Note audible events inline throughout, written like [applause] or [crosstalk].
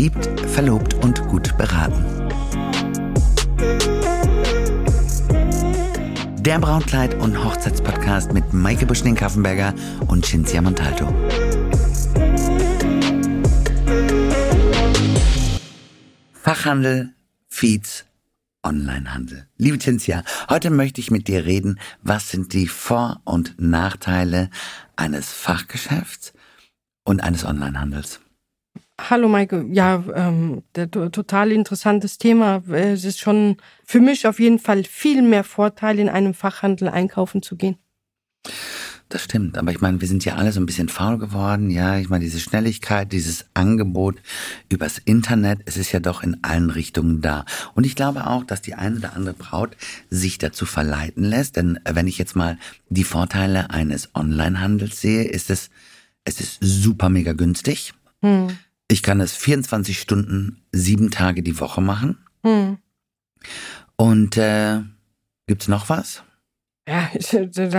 Verliebt, verlobt und gut beraten. Der Brautkleid- und Hochzeitspodcast mit Maike Buschning-Kaffenberger und Cinzia Montalto. Fachhandel, Feeds, Onlinehandel. Liebe Cinzia, heute möchte ich mit dir reden, was sind die Vor- und Nachteile eines Fachgeschäfts und eines Onlinehandels? Hallo Maike, ja, ähm, total interessantes Thema. Es ist schon für mich auf jeden Fall viel mehr Vorteil, in einem Fachhandel einkaufen zu gehen. Das stimmt, aber ich meine, wir sind ja alle so ein bisschen faul geworden, ja. Ich meine, diese Schnelligkeit, dieses Angebot übers Internet, es ist ja doch in allen Richtungen da. Und ich glaube auch, dass die eine oder andere Braut sich dazu verleiten lässt, denn wenn ich jetzt mal die Vorteile eines Onlinehandels sehe, ist es, es ist super mega günstig. Hm. Ich kann es 24 Stunden, sieben Tage die Woche machen. Hm. Und äh, gibt's noch was? Ja,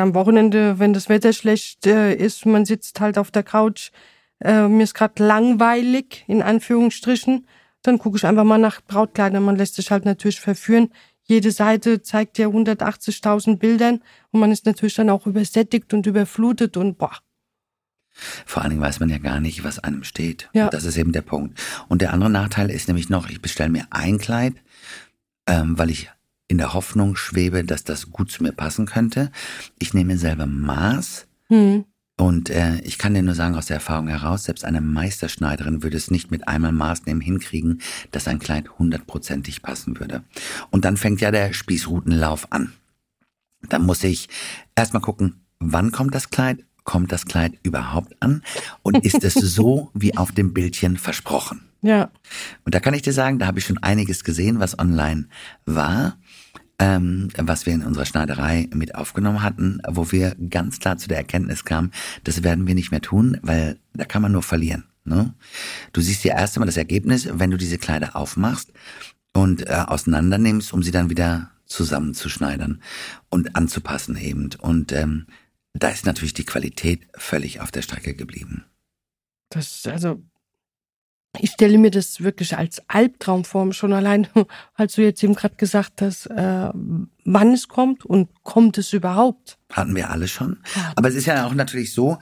am Wochenende, wenn das Wetter schlecht äh, ist, man sitzt halt auf der Couch, äh, mir ist gerade langweilig, in Anführungsstrichen, dann gucke ich einfach mal nach Brautkleidern. Man lässt sich halt natürlich verführen. Jede Seite zeigt ja 180.000 Bildern und man ist natürlich dann auch übersättigt und überflutet und boah. Vor allen Dingen weiß man ja gar nicht, was einem steht. Ja. Und das ist eben der Punkt. Und der andere Nachteil ist nämlich noch, ich bestelle mir ein Kleid, ähm, weil ich in der Hoffnung schwebe, dass das gut zu mir passen könnte. Ich nehme mir selber Maß. Hm. Und äh, ich kann dir nur sagen, aus der Erfahrung heraus, selbst eine Meisterschneiderin würde es nicht mit einmal Maß nehmen hinkriegen, dass ein Kleid hundertprozentig passen würde. Und dann fängt ja der Spießrutenlauf an. Dann muss ich erstmal gucken, wann kommt das Kleid, kommt das Kleid überhaupt an und ist es so wie auf dem Bildchen versprochen? Ja. Und da kann ich dir sagen, da habe ich schon einiges gesehen, was online war, ähm, was wir in unserer Schneiderei mit aufgenommen hatten, wo wir ganz klar zu der Erkenntnis kamen, das werden wir nicht mehr tun, weil da kann man nur verlieren. Ne? Du siehst ja erst einmal das Ergebnis, wenn du diese Kleider aufmachst und äh, auseinander nimmst, um sie dann wieder zusammenzuschneidern und anzupassen eben. Und ähm, da ist natürlich die Qualität völlig auf der Strecke geblieben. Das, also, ich stelle mir das wirklich als Albtraum vor, schon allein, [laughs] als du jetzt eben gerade gesagt hast, äh, wann es kommt und kommt es überhaupt? Hatten wir alle schon. Aber es ist ja auch natürlich so,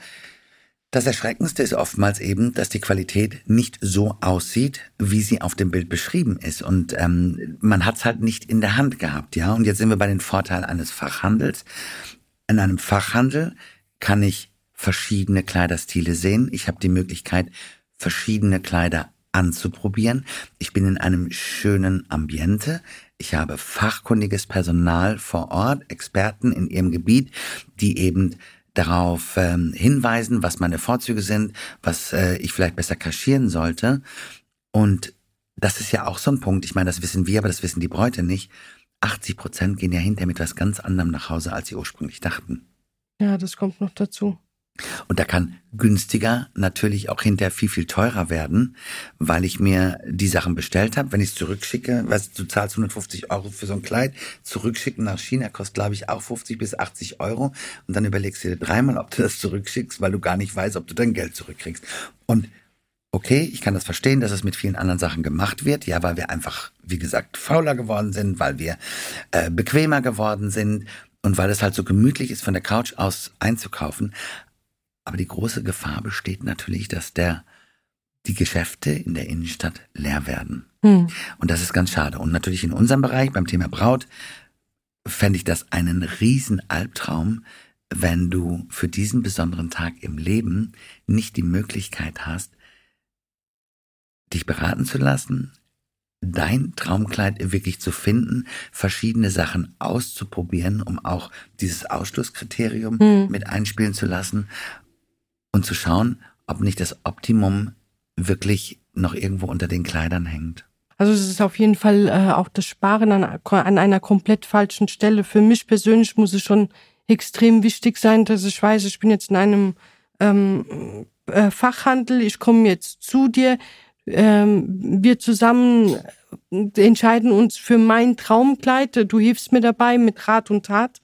das Erschreckendste ist oftmals eben, dass die Qualität nicht so aussieht, wie sie auf dem Bild beschrieben ist. Und ähm, man hat es halt nicht in der Hand gehabt, ja. Und jetzt sind wir bei den Vorteilen eines Fachhandels. In einem Fachhandel kann ich verschiedene Kleiderstile sehen. Ich habe die Möglichkeit, verschiedene Kleider anzuprobieren. Ich bin in einem schönen Ambiente. Ich habe fachkundiges Personal vor Ort, Experten in ihrem Gebiet, die eben darauf ähm, hinweisen, was meine Vorzüge sind, was äh, ich vielleicht besser kaschieren sollte. Und das ist ja auch so ein Punkt. Ich meine, das wissen wir, aber das wissen die Bräute nicht. 80 Prozent gehen ja hinterher mit was ganz anderem nach Hause, als sie ursprünglich dachten. Ja, das kommt noch dazu. Und da kann günstiger natürlich auch hinterher viel, viel teurer werden, weil ich mir die Sachen bestellt habe. Wenn ich es zurückschicke, weißt du, zahlst 150 Euro für so ein Kleid, zurückschicken nach China kostet, glaube ich, auch 50 bis 80 Euro. Und dann überlegst du dir dreimal, ob du das zurückschickst, weil du gar nicht weißt, ob du dein Geld zurückkriegst. Und okay, ich kann das verstehen, dass es mit vielen anderen Sachen gemacht wird, ja, weil wir einfach, wie gesagt, fauler geworden sind, weil wir äh, bequemer geworden sind und weil es halt so gemütlich ist, von der Couch aus einzukaufen. Aber die große Gefahr besteht natürlich, dass der die Geschäfte in der Innenstadt leer werden. Hm. Und das ist ganz schade. Und natürlich in unserem Bereich, beim Thema Braut, fände ich das einen riesen Albtraum, wenn du für diesen besonderen Tag im Leben nicht die Möglichkeit hast, dich beraten zu lassen, dein Traumkleid wirklich zu finden, verschiedene Sachen auszuprobieren, um auch dieses Ausschlusskriterium mhm. mit einspielen zu lassen und zu schauen, ob nicht das Optimum wirklich noch irgendwo unter den Kleidern hängt. Also es ist auf jeden Fall äh, auch das Sparen an, an einer komplett falschen Stelle. Für mich persönlich muss es schon extrem wichtig sein, dass ich weiß, ich bin jetzt in einem ähm, äh, Fachhandel, ich komme jetzt zu dir, ähm, wir zusammen entscheiden uns für mein Traumkleid. Du hilfst mir dabei mit Rat und Tat.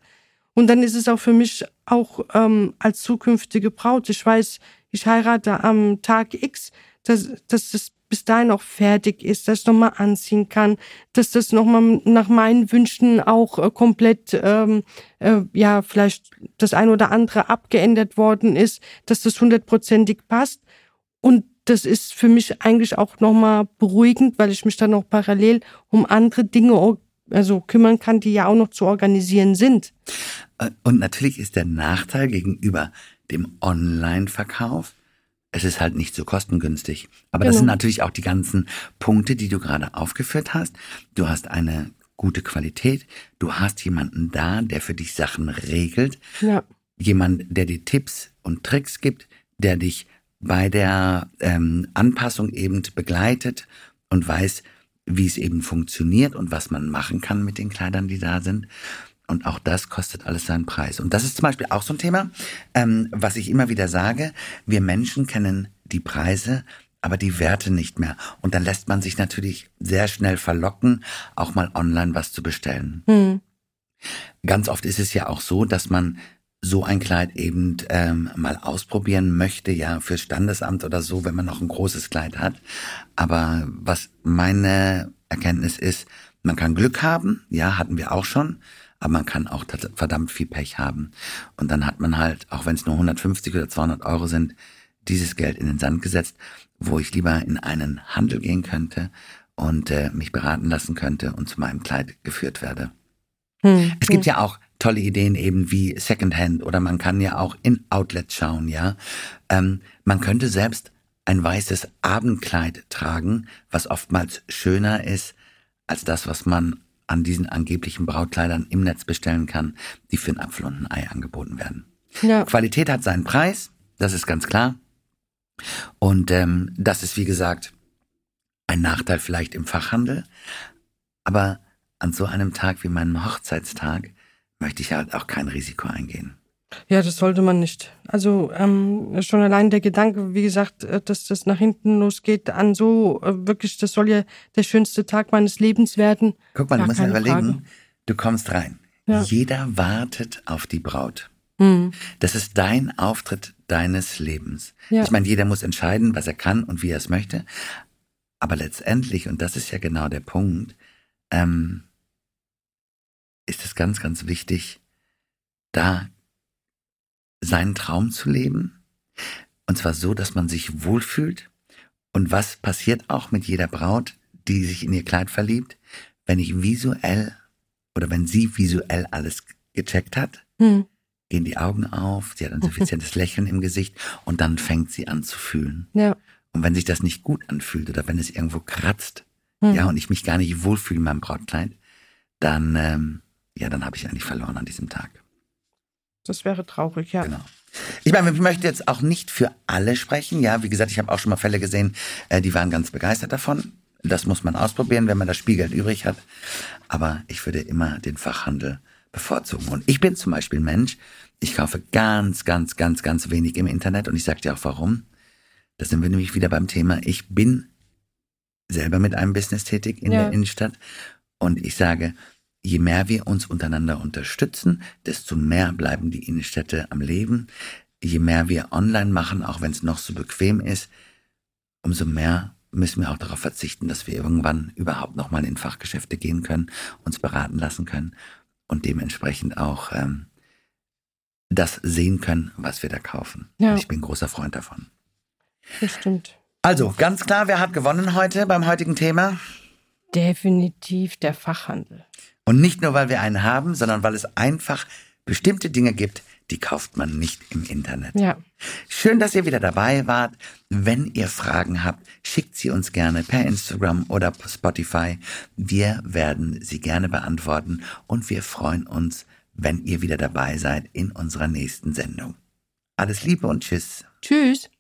Und dann ist es auch für mich auch ähm, als zukünftige Braut. Ich weiß, ich heirate am Tag X. dass, dass das bis dahin auch fertig ist, dass ich nochmal anziehen kann, dass das nochmal nach meinen Wünschen auch äh, komplett, ähm, äh, ja, vielleicht das ein oder andere abgeändert worden ist, dass das hundertprozentig passt. Und das ist für mich eigentlich auch nochmal beruhigend, weil ich mich dann auch parallel um andere Dinge also kümmern kann, die ja auch noch zu organisieren sind. Äh, und natürlich ist der Nachteil gegenüber dem Online-Verkauf, es ist halt nicht so kostengünstig. Aber genau. das sind natürlich auch die ganzen Punkte, die du gerade aufgeführt hast. Du hast eine gute Qualität. Du hast jemanden da, der für dich Sachen regelt. Ja. Jemand, der dir Tipps und Tricks gibt, der dich bei der ähm, Anpassung eben begleitet und weiß, wie es eben funktioniert und was man machen kann mit den Kleidern, die da sind. Und auch das kostet alles seinen Preis. Und das ist zum Beispiel auch so ein Thema, ähm, was ich immer wieder sage. Wir Menschen kennen die Preise, aber die Werte nicht mehr. Und dann lässt man sich natürlich sehr schnell verlocken, auch mal online was zu bestellen. Hm. Ganz oft ist es ja auch so, dass man so ein Kleid eben ähm, mal ausprobieren möchte, ja, fürs Standesamt oder so, wenn man noch ein großes Kleid hat. Aber was meine Erkenntnis ist, man kann Glück haben, ja, hatten wir auch schon aber man kann auch verdammt viel Pech haben. Und dann hat man halt, auch wenn es nur 150 oder 200 Euro sind, dieses Geld in den Sand gesetzt, wo ich lieber in einen Handel gehen könnte und äh, mich beraten lassen könnte und zu meinem Kleid geführt werde. Hm, es gibt hm. ja auch tolle Ideen eben wie Secondhand oder man kann ja auch in Outlets schauen, ja. Ähm, man könnte selbst ein weißes Abendkleid tragen, was oftmals schöner ist als das, was man an diesen angeblichen Brautkleidern im Netz bestellen kann, die für einen Apfel und ein Ei angeboten werden. Ja. Qualität hat seinen Preis, das ist ganz klar. Und ähm, das ist, wie gesagt, ein Nachteil vielleicht im Fachhandel. Aber an so einem Tag wie meinem Hochzeitstag möchte ich halt auch kein Risiko eingehen. Ja, das sollte man nicht. Also ähm, schon allein der Gedanke, wie gesagt, äh, dass das nach hinten losgeht, an so äh, wirklich, das soll ja der schönste Tag meines Lebens werden. Guck mal, du musst mal überlegen, Frage. du kommst rein. Ja. Jeder wartet auf die Braut. Mhm. Das ist dein Auftritt deines Lebens. Ja. Ich meine, jeder muss entscheiden, was er kann und wie er es möchte. Aber letztendlich, und das ist ja genau der Punkt, ähm, ist es ganz, ganz wichtig, da seinen Traum zu leben. Und zwar so, dass man sich wohlfühlt. Und was passiert auch mit jeder Braut, die sich in ihr Kleid verliebt, wenn ich visuell oder wenn sie visuell alles gecheckt hat, hm. gehen die Augen auf, sie hat ein [laughs] suffizientes Lächeln im Gesicht und dann fängt sie an zu fühlen. Ja. Und wenn sich das nicht gut anfühlt oder wenn es irgendwo kratzt, hm. ja, und ich mich gar nicht wohlfühle in meinem Brautkleid, dann, ähm, ja, dann habe ich eigentlich verloren an diesem Tag. Das wäre traurig, ja. Genau. Ich meine, ich möchte jetzt auch nicht für alle sprechen. Ja, wie gesagt, ich habe auch schon mal Fälle gesehen, äh, die waren ganz begeistert davon. Das muss man ausprobieren, wenn man das Spielgeld übrig hat. Aber ich würde immer den Fachhandel bevorzugen. Und ich bin zum Beispiel ein Mensch, ich kaufe ganz, ganz, ganz, ganz wenig im Internet. Und ich sage dir auch warum. Da sind wir nämlich wieder beim Thema. Ich bin selber mit einem Business tätig in ja. der Innenstadt. Und ich sage, je mehr wir uns untereinander unterstützen, desto mehr bleiben die Innenstädte am Leben. Je mehr wir online machen, auch wenn es noch so bequem ist, umso mehr müssen wir auch darauf verzichten, dass wir irgendwann überhaupt nochmal in Fachgeschäfte gehen können, uns beraten lassen können und dementsprechend auch ähm, das sehen können, was wir da kaufen. Ja. Ich bin großer Freund davon. Das stimmt. Also, ganz klar, wer hat gewonnen heute beim heutigen Thema? Definitiv der Fachhandel. Und nicht nur, weil wir einen haben, sondern weil es einfach bestimmte Dinge gibt, die kauft man nicht im Internet. Ja. Schön, dass ihr wieder dabei wart. Wenn ihr Fragen habt, schickt sie uns gerne per Instagram oder Spotify. Wir werden sie gerne beantworten und wir freuen uns, wenn ihr wieder dabei seid in unserer nächsten Sendung. Alles Liebe und Tschüss. Tschüss.